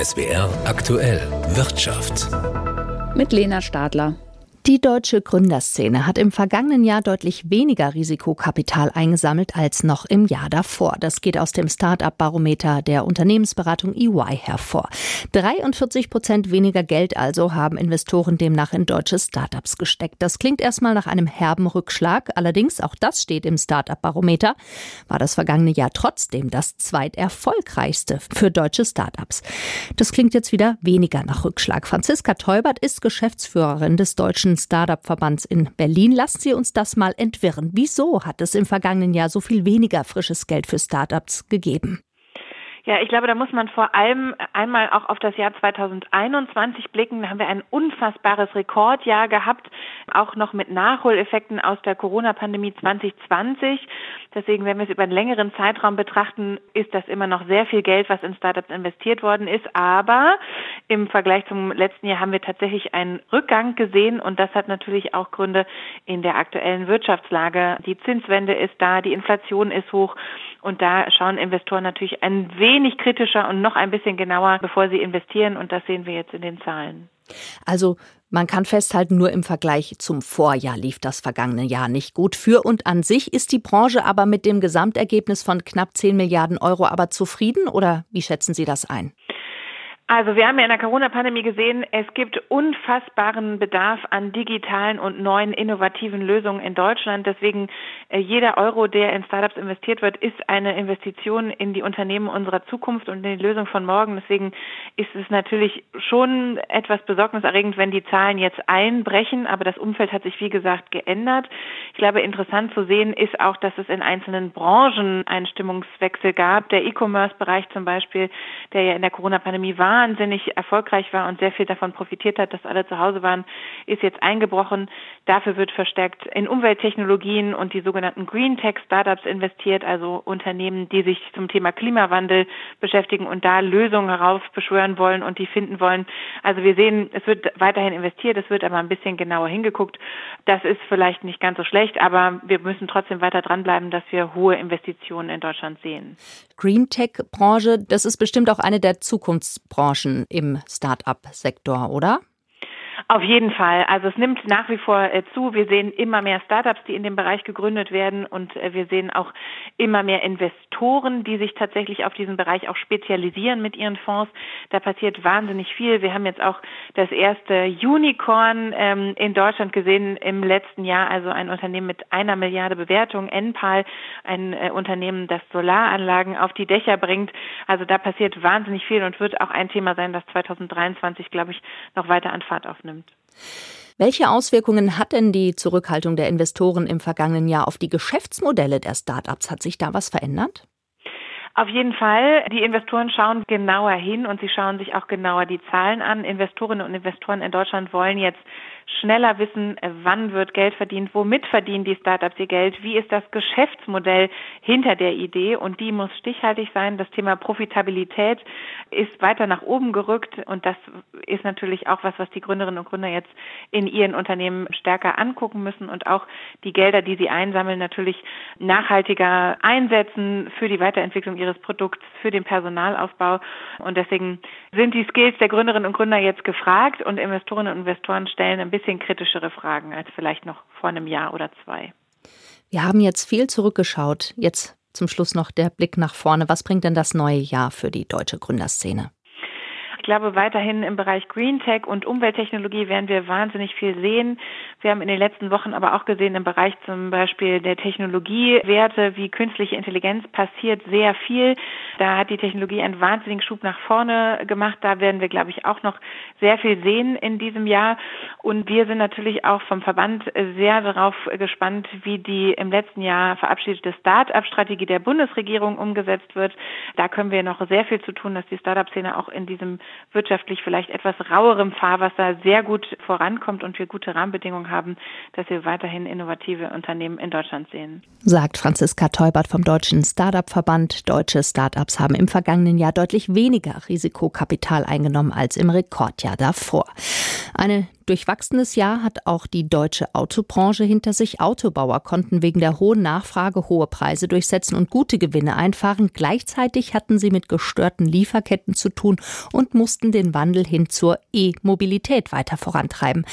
SWR aktuell Wirtschaft. Mit Lena Stadler. Die deutsche Gründerszene hat im vergangenen Jahr deutlich weniger Risikokapital eingesammelt als noch im Jahr davor. Das geht aus dem Start-up-Barometer der Unternehmensberatung EY hervor. 43 Prozent weniger Geld also haben Investoren demnach in deutsche Start-ups gesteckt. Das klingt erstmal nach einem herben Rückschlag. Allerdings, auch das steht im Start-up-Barometer, war das vergangene Jahr trotzdem das zweiterfolgreichste für deutsche Start-ups. Das klingt jetzt wieder weniger nach Rückschlag. Franziska Teubert ist Geschäftsführerin des deutschen Startup-Verbands in Berlin. Lassen Sie uns das mal entwirren. Wieso hat es im vergangenen Jahr so viel weniger frisches Geld für Startups gegeben? Ja, ich glaube, da muss man vor allem einmal auch auf das Jahr 2021 blicken. Da haben wir ein unfassbares Rekordjahr gehabt, auch noch mit Nachholeffekten aus der Corona-Pandemie 2020. Deswegen, wenn wir es über einen längeren Zeitraum betrachten, ist das immer noch sehr viel Geld, was in Startups investiert worden ist. Aber im Vergleich zum letzten Jahr haben wir tatsächlich einen Rückgang gesehen und das hat natürlich auch Gründe in der aktuellen Wirtschaftslage. Die Zinswende ist da, die Inflation ist hoch und da schauen Investoren natürlich ein wenig wenig kritischer und noch ein bisschen genauer, bevor sie investieren. Und das sehen wir jetzt in den Zahlen. Also man kann festhalten, nur im Vergleich zum Vorjahr lief das vergangene Jahr nicht gut. Für und an sich ist die Branche aber mit dem Gesamtergebnis von knapp 10 Milliarden Euro aber zufrieden oder wie schätzen Sie das ein? Also wir haben ja in der Corona-Pandemie gesehen, es gibt unfassbaren Bedarf an digitalen und neuen innovativen Lösungen in Deutschland. Deswegen äh, jeder Euro, der in Startups investiert wird, ist eine Investition in die Unternehmen unserer Zukunft und in die Lösung von morgen. Deswegen ist es natürlich schon etwas besorgniserregend, wenn die Zahlen jetzt einbrechen. Aber das Umfeld hat sich, wie gesagt, geändert. Ich glaube, interessant zu sehen ist auch, dass es in einzelnen Branchen einen Stimmungswechsel gab. Der E-Commerce-Bereich zum Beispiel, der ja in der Corona-Pandemie war, wahnsinnig erfolgreich war und sehr viel davon profitiert hat, dass alle zu Hause waren, ist jetzt eingebrochen. Dafür wird verstärkt in Umwelttechnologien und die sogenannten Green Tech Startups investiert, also Unternehmen, die sich zum Thema Klimawandel beschäftigen und da Lösungen heraufbeschwören wollen und die finden wollen. Also wir sehen, es wird weiterhin investiert, es wird aber ein bisschen genauer hingeguckt. Das ist vielleicht nicht ganz so schlecht, aber wir müssen trotzdem weiter dranbleiben, dass wir hohe Investitionen in Deutschland sehen. Green Tech Branche, das ist bestimmt auch eine der Zukunftsbranchen. Branchen im Start-up-Sektor, oder? Auf jeden Fall. Also es nimmt nach wie vor äh, zu. Wir sehen immer mehr Startups, die in dem Bereich gegründet werden und äh, wir sehen auch immer mehr Investoren, die sich tatsächlich auf diesen Bereich auch spezialisieren mit ihren Fonds. Da passiert wahnsinnig viel. Wir haben jetzt auch das erste Unicorn ähm, in Deutschland gesehen im letzten Jahr, also ein Unternehmen mit einer Milliarde Bewertung, Enpal, ein äh, Unternehmen, das Solaranlagen auf die Dächer bringt. Also da passiert wahnsinnig viel und wird auch ein Thema sein, das 2023, glaube ich, noch weiter an Fahrt aufnimmt nimmt. Welche Auswirkungen hat denn die Zurückhaltung der Investoren im vergangenen Jahr auf die Geschäftsmodelle der Startups? Hat sich da was verändert? Auf jeden Fall. Die Investoren schauen genauer hin und sie schauen sich auch genauer die Zahlen an. Investorinnen und Investoren in Deutschland wollen jetzt schneller wissen, wann wird Geld verdient, womit verdienen die Startups ihr Geld, wie ist das Geschäftsmodell hinter der Idee. Und die muss stichhaltig sein. Das Thema Profitabilität ist weiter nach oben gerückt. Und das ist natürlich auch was, was die Gründerinnen und Gründer jetzt in ihren Unternehmen stärker angucken müssen. Und auch die Gelder, die sie einsammeln, natürlich nachhaltiger einsetzen für die Weiterentwicklung ihres Produkts, für den Personalaufbau und deswegen sind die Skills der Gründerinnen und Gründer jetzt gefragt und Investorinnen und Investoren stellen ein bisschen kritischere Fragen als vielleicht noch vor einem Jahr oder zwei. Wir haben jetzt viel zurückgeschaut. Jetzt zum Schluss noch der Blick nach vorne. Was bringt denn das neue Jahr für die deutsche Gründerszene? Glaube, weiterhin im Bereich Green Tech und Umwelttechnologie werden wir wahnsinnig viel sehen. Wir haben in den letzten Wochen aber auch gesehen, im Bereich zum Beispiel der Technologiewerte wie künstliche Intelligenz passiert sehr viel. Da hat die Technologie einen wahnsinnigen Schub nach vorne gemacht. Da werden wir, glaube ich, auch noch sehr viel sehen in diesem Jahr. Und wir sind natürlich auch vom Verband sehr darauf gespannt, wie die im letzten Jahr verabschiedete Start-up-Strategie der Bundesregierung umgesetzt wird. Da können wir noch sehr viel zu tun, dass die Start-up-Szene auch in diesem wirtschaftlich vielleicht etwas rauerem Fahrwasser sehr gut vorankommt und wir gute Rahmenbedingungen haben, dass wir weiterhin innovative Unternehmen in Deutschland sehen. Sagt Franziska Teubert vom Deutschen Startup-Verband. Deutsche Startups haben im vergangenen Jahr deutlich weniger Risikokapital eingenommen als im Rekordjahr davor. Eine durchwachsenes Jahr hat auch die deutsche Autobranche hinter sich. Autobauer konnten wegen der hohen Nachfrage hohe Preise durchsetzen und gute Gewinne einfahren. Gleichzeitig hatten sie mit gestörten Lieferketten zu tun und mussten den Wandel hin zur E-Mobilität weiter vorantreiben.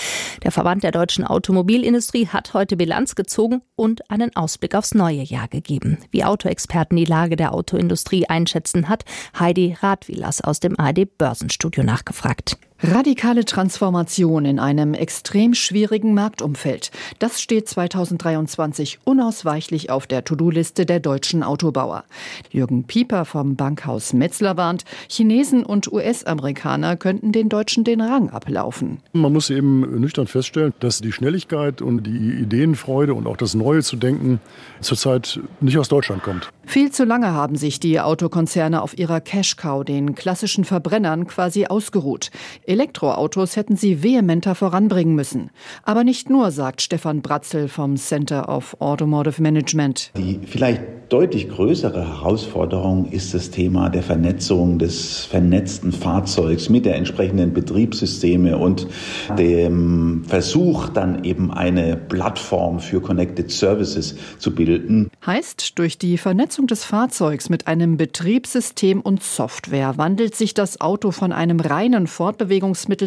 Der Verband der deutschen Automobilindustrie hat heute Bilanz gezogen und einen Ausblick aufs neue Jahr gegeben. Wie Autoexperten die Lage der Autoindustrie einschätzen, hat Heidi Radwilas aus dem ARD Börsenstudio nachgefragt. Radikale Transformation in einem extrem schwierigen Marktumfeld. Das steht 2023 unausweichlich auf der To-Do-Liste der deutschen Autobauer. Jürgen Pieper vom Bankhaus Metzler warnt, Chinesen und US-Amerikaner könnten den Deutschen den Rang ablaufen. Man muss eben nüchtern feststellen, dass die Schnelligkeit und die Ideenfreude und auch das Neue zu denken zurzeit nicht aus Deutschland kommt. Viel zu lange haben sich die Autokonzerne auf ihrer Cash-Cow, den klassischen Verbrennern, quasi ausgeruht. Elektroautos hätten sie vehementer voranbringen müssen. Aber nicht nur, sagt Stefan Bratzel vom Center of Automotive Management. Die vielleicht deutlich größere Herausforderung ist das Thema der Vernetzung des vernetzten Fahrzeugs mit der entsprechenden Betriebssysteme und dem Versuch, dann eben eine Plattform für Connected Services zu bilden. Heißt, durch die Vernetzung des Fahrzeugs mit einem Betriebssystem und Software wandelt sich das Auto von einem reinen Fortbewegungsmittel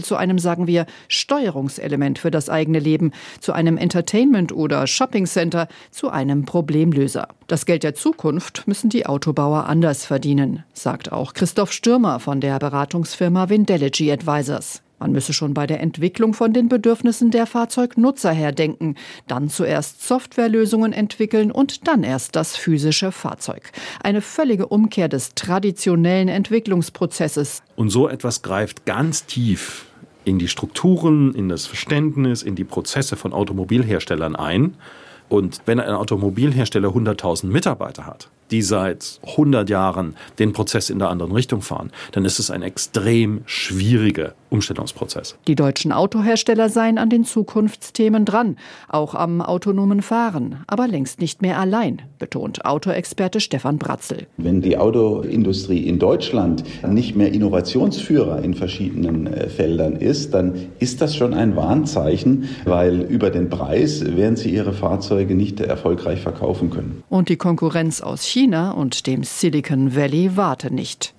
zu einem, sagen wir, Steuerungselement für das eigene Leben, zu einem Entertainment- oder Shoppingcenter, zu einem Problemlöser. Das Geld der Zukunft müssen die Autobauer anders verdienen, sagt auch Christoph Stürmer von der Beratungsfirma Vindeligy Advisors. Man müsse schon bei der Entwicklung von den Bedürfnissen der Fahrzeugnutzer her denken, dann zuerst Softwarelösungen entwickeln und dann erst das physische Fahrzeug. Eine völlige Umkehr des traditionellen Entwicklungsprozesses. Und so etwas greift ganz tief in die Strukturen, in das Verständnis, in die Prozesse von Automobilherstellern ein. Und wenn ein Automobilhersteller 100.000 Mitarbeiter hat, die seit 100 Jahren den Prozess in der anderen Richtung fahren, dann ist es ein extrem schwieriger Umstellungsprozess. Die deutschen Autohersteller seien an den Zukunftsthemen dran, auch am autonomen Fahren, aber längst nicht mehr allein, betont Autoexperte Stefan Bratzel. Wenn die Autoindustrie in Deutschland nicht mehr Innovationsführer in verschiedenen äh, Feldern ist, dann ist das schon ein Warnzeichen, weil über den Preis werden sie ihre Fahrzeuge nicht erfolgreich verkaufen können. Und die Konkurrenz aus China China und dem Silicon Valley warte nicht.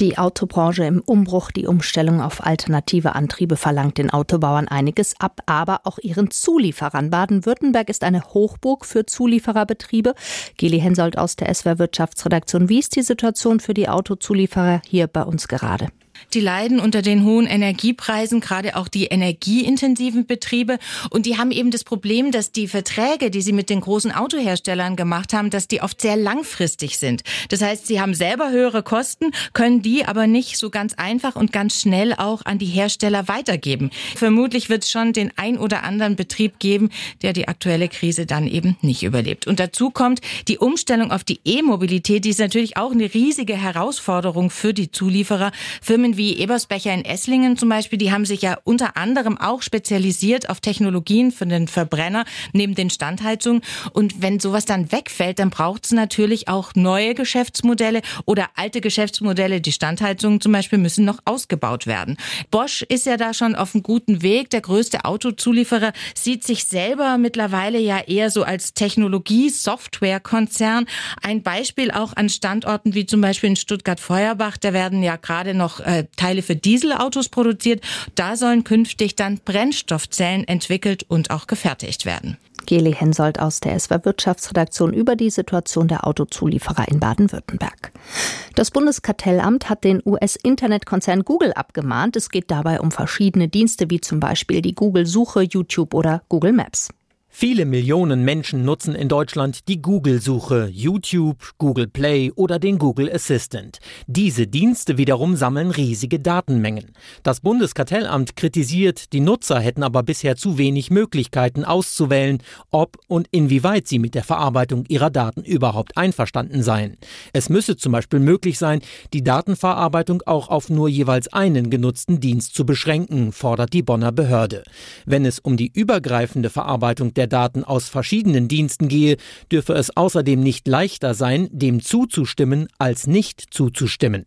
Die Autobranche im Umbruch, die Umstellung auf alternative Antriebe verlangt den Autobauern einiges ab, aber auch ihren Zulieferern. Baden-Württemberg ist eine Hochburg für Zuliefererbetriebe. Geli Hensoldt aus der SWR Wirtschaftsredaktion. Wie ist die Situation für die Autozulieferer hier bei uns gerade? Die leiden unter den hohen Energiepreisen, gerade auch die energieintensiven Betriebe. Und die haben eben das Problem, dass die Verträge, die sie mit den großen Autoherstellern gemacht haben, dass die oft sehr langfristig sind. Das heißt, sie haben selber höhere Kosten, können die aber nicht so ganz einfach und ganz schnell auch an die Hersteller weitergeben. Vermutlich wird es schon den ein oder anderen Betrieb geben, der die aktuelle Krise dann eben nicht überlebt. Und dazu kommt die Umstellung auf die E-Mobilität, die ist natürlich auch eine riesige Herausforderung für die Zulieferer. Firmen wie wie Ebersbecher in Esslingen zum Beispiel, die haben sich ja unter anderem auch spezialisiert auf Technologien für den Verbrenner neben den Standheizungen. Und wenn sowas dann wegfällt, dann braucht es natürlich auch neue Geschäftsmodelle oder alte Geschäftsmodelle. Die Standheizungen zum Beispiel müssen noch ausgebaut werden. Bosch ist ja da schon auf einem guten Weg. Der größte Autozulieferer sieht sich selber mittlerweile ja eher so als Technologie-Software-Konzern. Ein Beispiel auch an Standorten wie zum Beispiel in Stuttgart-Feuerbach. Da werden ja gerade noch Teile für Dieselautos produziert. Da sollen künftig dann Brennstoffzellen entwickelt und auch gefertigt werden. Geli Hensoldt aus der SWR Wirtschaftsredaktion über die Situation der Autozulieferer in Baden-Württemberg. Das Bundeskartellamt hat den US-Internetkonzern Google abgemahnt. Es geht dabei um verschiedene Dienste wie zum Beispiel die Google-Suche, YouTube oder Google Maps. Viele Millionen Menschen nutzen in Deutschland die Google-Suche, YouTube, Google Play oder den Google Assistant. Diese Dienste wiederum sammeln riesige Datenmengen. Das Bundeskartellamt kritisiert, die Nutzer hätten aber bisher zu wenig Möglichkeiten auszuwählen, ob und inwieweit sie mit der Verarbeitung ihrer Daten überhaupt einverstanden seien. Es müsse zum Beispiel möglich sein, die Datenverarbeitung auch auf nur jeweils einen genutzten Dienst zu beschränken, fordert die Bonner Behörde. Wenn es um die übergreifende Verarbeitung der der Daten aus verschiedenen Diensten gehe, dürfe es außerdem nicht leichter sein, dem zuzustimmen, als nicht zuzustimmen.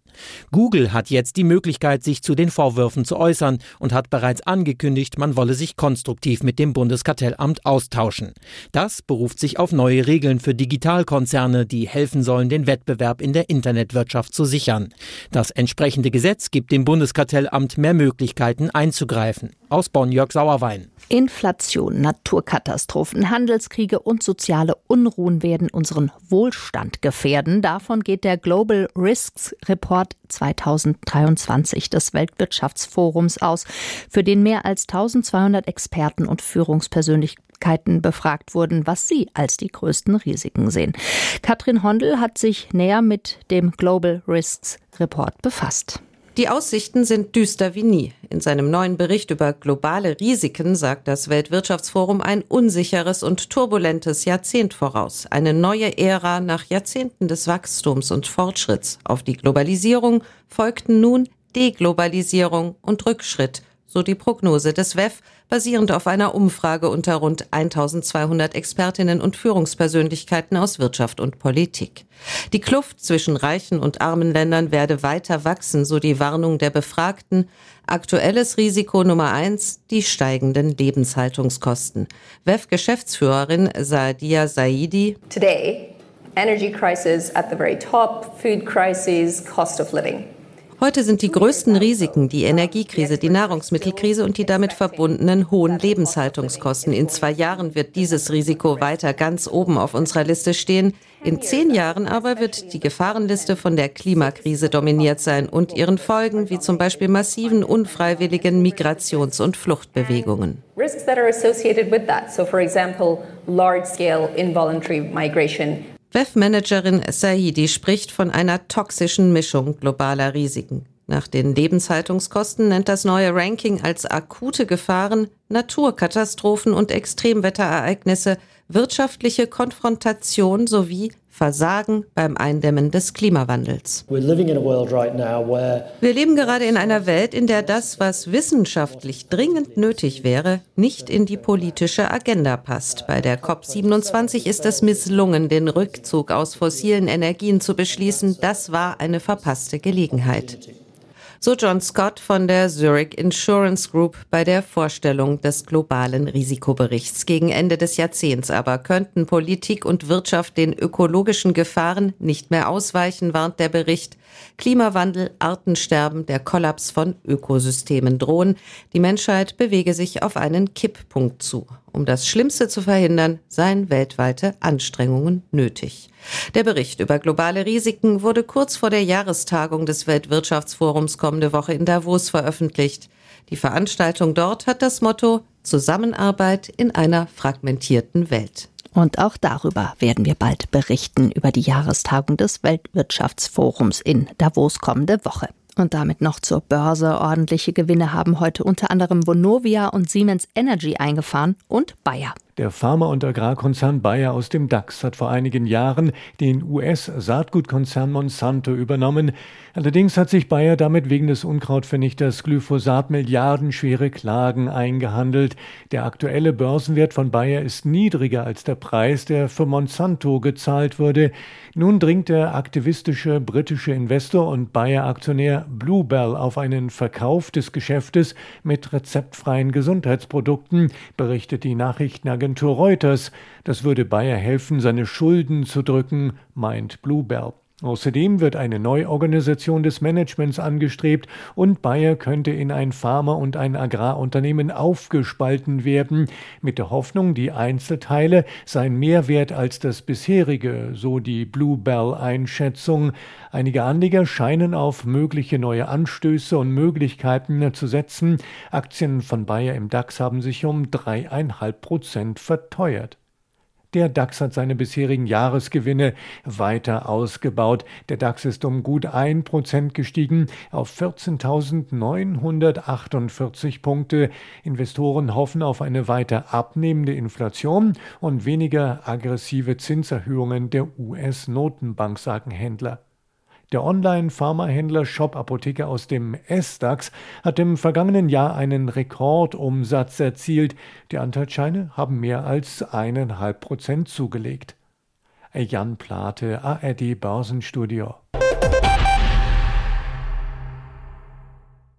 Google hat jetzt die Möglichkeit, sich zu den Vorwürfen zu äußern und hat bereits angekündigt, man wolle sich konstruktiv mit dem Bundeskartellamt austauschen. Das beruft sich auf neue Regeln für Digitalkonzerne, die helfen sollen, den Wettbewerb in der Internetwirtschaft zu sichern. Das entsprechende Gesetz gibt dem Bundeskartellamt mehr Möglichkeiten einzugreifen. Aus Jörg Sauerwein. Inflation, Naturkatastrophen, Handelskriege und soziale Unruhen werden unseren Wohlstand gefährden. Davon geht der Global Risks Report 2023 des Weltwirtschaftsforums aus, für den mehr als 1200 Experten und Führungspersönlichkeiten befragt wurden, was sie als die größten Risiken sehen. Katrin Hondel hat sich näher mit dem Global Risks Report befasst. Die Aussichten sind düster wie nie. In seinem neuen Bericht über globale Risiken sagt das Weltwirtschaftsforum ein unsicheres und turbulentes Jahrzehnt voraus. Eine neue Ära nach Jahrzehnten des Wachstums und Fortschritts. Auf die Globalisierung folgten nun Deglobalisierung und Rückschritt, so die Prognose des WEF, basierend auf einer Umfrage unter rund 1200 Expertinnen und Führungspersönlichkeiten aus Wirtschaft und Politik. Die Kluft zwischen reichen und armen Ländern werde weiter wachsen, so die Warnung der Befragten. Aktuelles Risiko Nummer eins, die steigenden Lebenshaltungskosten. WEF-Geschäftsführerin Saadia Saidi. Today, energy crisis at the very top, food crisis, cost of living. Heute sind die größten Risiken die Energiekrise, die Nahrungsmittelkrise und die damit verbundenen hohen Lebenshaltungskosten. In zwei Jahren wird dieses Risiko weiter ganz oben auf unserer Liste stehen. In zehn Jahren aber wird die Gefahrenliste von der Klimakrise dominiert sein und ihren Folgen, wie zum Beispiel massiven unfreiwilligen Migrations- und Fluchtbewegungen. Risks that are associated with that. So, for example, large-scale involuntary migration WEF-Managerin Saidi spricht von einer toxischen Mischung globaler Risiken. Nach den Lebenshaltungskosten nennt das neue Ranking als akute Gefahren Naturkatastrophen und Extremwetterereignisse, wirtschaftliche Konfrontation sowie Versagen beim Eindämmen des Klimawandels. Wir leben gerade in einer Welt, in der das, was wissenschaftlich dringend nötig wäre, nicht in die politische Agenda passt. Bei der COP27 ist es misslungen, den Rückzug aus fossilen Energien zu beschließen. Das war eine verpasste Gelegenheit. So John Scott von der Zurich Insurance Group bei der Vorstellung des globalen Risikoberichts. Gegen Ende des Jahrzehnts aber könnten Politik und Wirtschaft den ökologischen Gefahren nicht mehr ausweichen, warnt der Bericht. Klimawandel, Artensterben, der Kollaps von Ökosystemen drohen. Die Menschheit bewege sich auf einen Kipppunkt zu. Um das Schlimmste zu verhindern, seien weltweite Anstrengungen nötig. Der Bericht über globale Risiken wurde kurz vor der Jahrestagung des Weltwirtschaftsforums kommende Woche in Davos veröffentlicht. Die Veranstaltung dort hat das Motto Zusammenarbeit in einer fragmentierten Welt. Und auch darüber werden wir bald berichten, über die Jahrestagung des Weltwirtschaftsforums in Davos kommende Woche. Und damit noch zur Börse. Ordentliche Gewinne haben heute unter anderem Vonovia und Siemens Energy eingefahren und Bayer. Der Pharma- und Agrarkonzern Bayer aus dem DAX hat vor einigen Jahren den US-Saatgutkonzern Monsanto übernommen. Allerdings hat sich Bayer damit wegen des Unkrautvernichters Glyphosat milliardenschwere Klagen eingehandelt. Der aktuelle Börsenwert von Bayer ist niedriger als der Preis, der für Monsanto gezahlt wurde. Nun dringt der aktivistische britische Investor und Bayer-Aktionär Bluebell auf einen Verkauf des Geschäftes mit rezeptfreien Gesundheitsprodukten, berichtet die Nachrichtenagentur Agentur Reuters. Das würde Bayer helfen, seine Schulden zu drücken, meint Bluebell. Außerdem wird eine Neuorganisation des Managements angestrebt und Bayer könnte in ein Pharma- und ein Agrarunternehmen aufgespalten werden, mit der Hoffnung, die Einzelteile seien mehr wert als das bisherige, so die Bluebell-Einschätzung. Einige Anleger scheinen auf mögliche neue Anstöße und Möglichkeiten zu setzen. Aktien von Bayer im DAX haben sich um dreieinhalb Prozent verteuert. Der DAX hat seine bisherigen Jahresgewinne weiter ausgebaut. Der DAX ist um gut ein Prozent gestiegen auf 14.948 Punkte. Investoren hoffen auf eine weiter abnehmende Inflation und weniger aggressive Zinserhöhungen der US-Notenbank, sagen Händler. Der Online-Pharmahändler Shop Apotheke aus dem S-DAX hat im vergangenen Jahr einen Rekordumsatz erzielt. Die Anteilsscheine haben mehr als eineinhalb Prozent zugelegt. Jan Plate, ARD Börsenstudio.